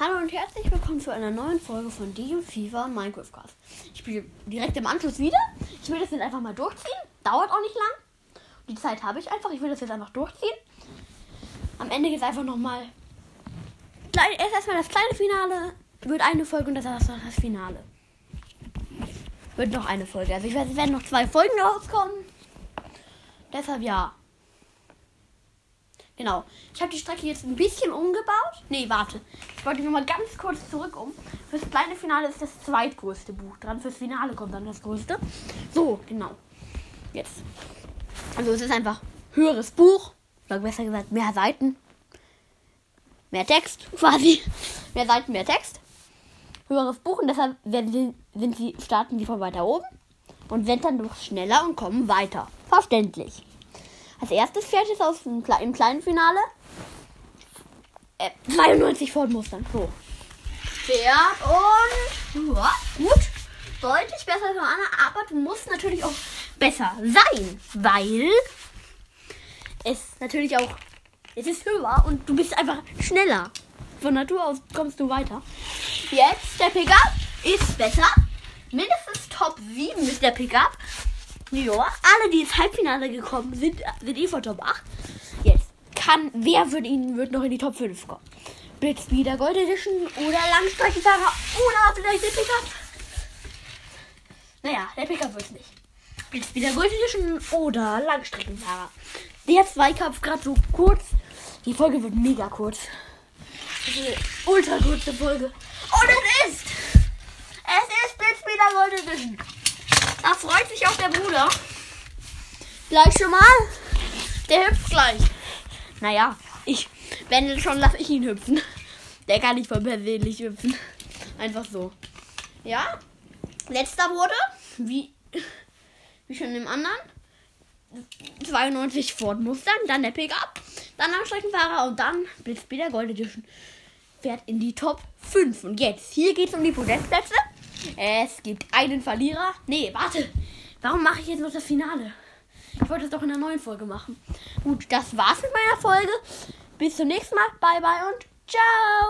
Hallo und herzlich willkommen zu einer neuen Folge von DJ Fever Minecraft Cast. Ich spiele direkt im Anschluss wieder. Ich will das jetzt einfach mal durchziehen. Dauert auch nicht lang. Die Zeit habe ich einfach. Ich will das jetzt einfach durchziehen. Am Ende geht es einfach nochmal. Erst erstmal das kleine Finale. Wird eine Folge und das ist das Finale. Wird noch eine Folge. Also ich weiß, es werden noch zwei Folgen rauskommen. Deshalb ja. Genau. Ich habe die Strecke jetzt ein bisschen umgebaut. Nee, warte. Ich wollte noch mal ganz kurz zurück um. Fürs kleine Finale ist das zweitgrößte Buch dran. Fürs Finale kommt dann das größte. So, genau. Jetzt. Also es ist einfach höheres Buch. Oder besser gesagt, mehr Seiten. Mehr Text, quasi. Mehr Seiten, mehr Text. Höheres Buch und deshalb werden sie, sind sie, starten sie von weiter oben und sind dann noch schneller und kommen weiter. Verständlich. Als erstes fährt es aus dem, im kleinen Finale äh, 92 Ford-Mustern. So. Fährt und ja, gut. Deutlich besser als Anna, aber du musst natürlich auch besser sein, weil es natürlich auch es ist höher und du bist einfach schneller. Von Natur aus kommst du weiter. Jetzt der Pickup ist besser. Mindestens Top 7 ist der Pickup. Ja, alle, die ins Halbfinale gekommen sind, sind eh von Top 8. Jetzt kann, wer wird ihnen wird noch in die Top 5 kommen? Blitzspeeder Gold Edition oder Langstreckenfahrer oder vielleicht der Pickup? Naja, der Pickup wird es nicht. Blitzspeeder Gold Edition oder Langstreckenfahrer. Der Zweikampf gerade so kurz. Die Folge wird mega kurz. Ultra kurze Folge. Und es ist! Es ist Blitzspeeder Gold Edition. Auch der Bruder. Gleich schon mal. Der hüpft gleich. Naja, ich, wenn schon, lasse ich ihn hüpfen. Der kann nicht voll persönlich hüpfen. Einfach so. Ja. Letzter wurde, wie, wie schon im anderen, 92 Ford Mustang, dann der Pickup, dann am Streckenfahrer und dann Blitzspeeder Gold Edition fährt in die Top 5. Und jetzt, hier geht es um die Podestplätze. Es gibt einen Verlierer. Nee, warte. Warum mache ich jetzt noch das Finale? Ich wollte es doch in der neuen Folge machen. Gut, das war's mit meiner Folge. Bis zum nächsten Mal. Bye, bye und ciao.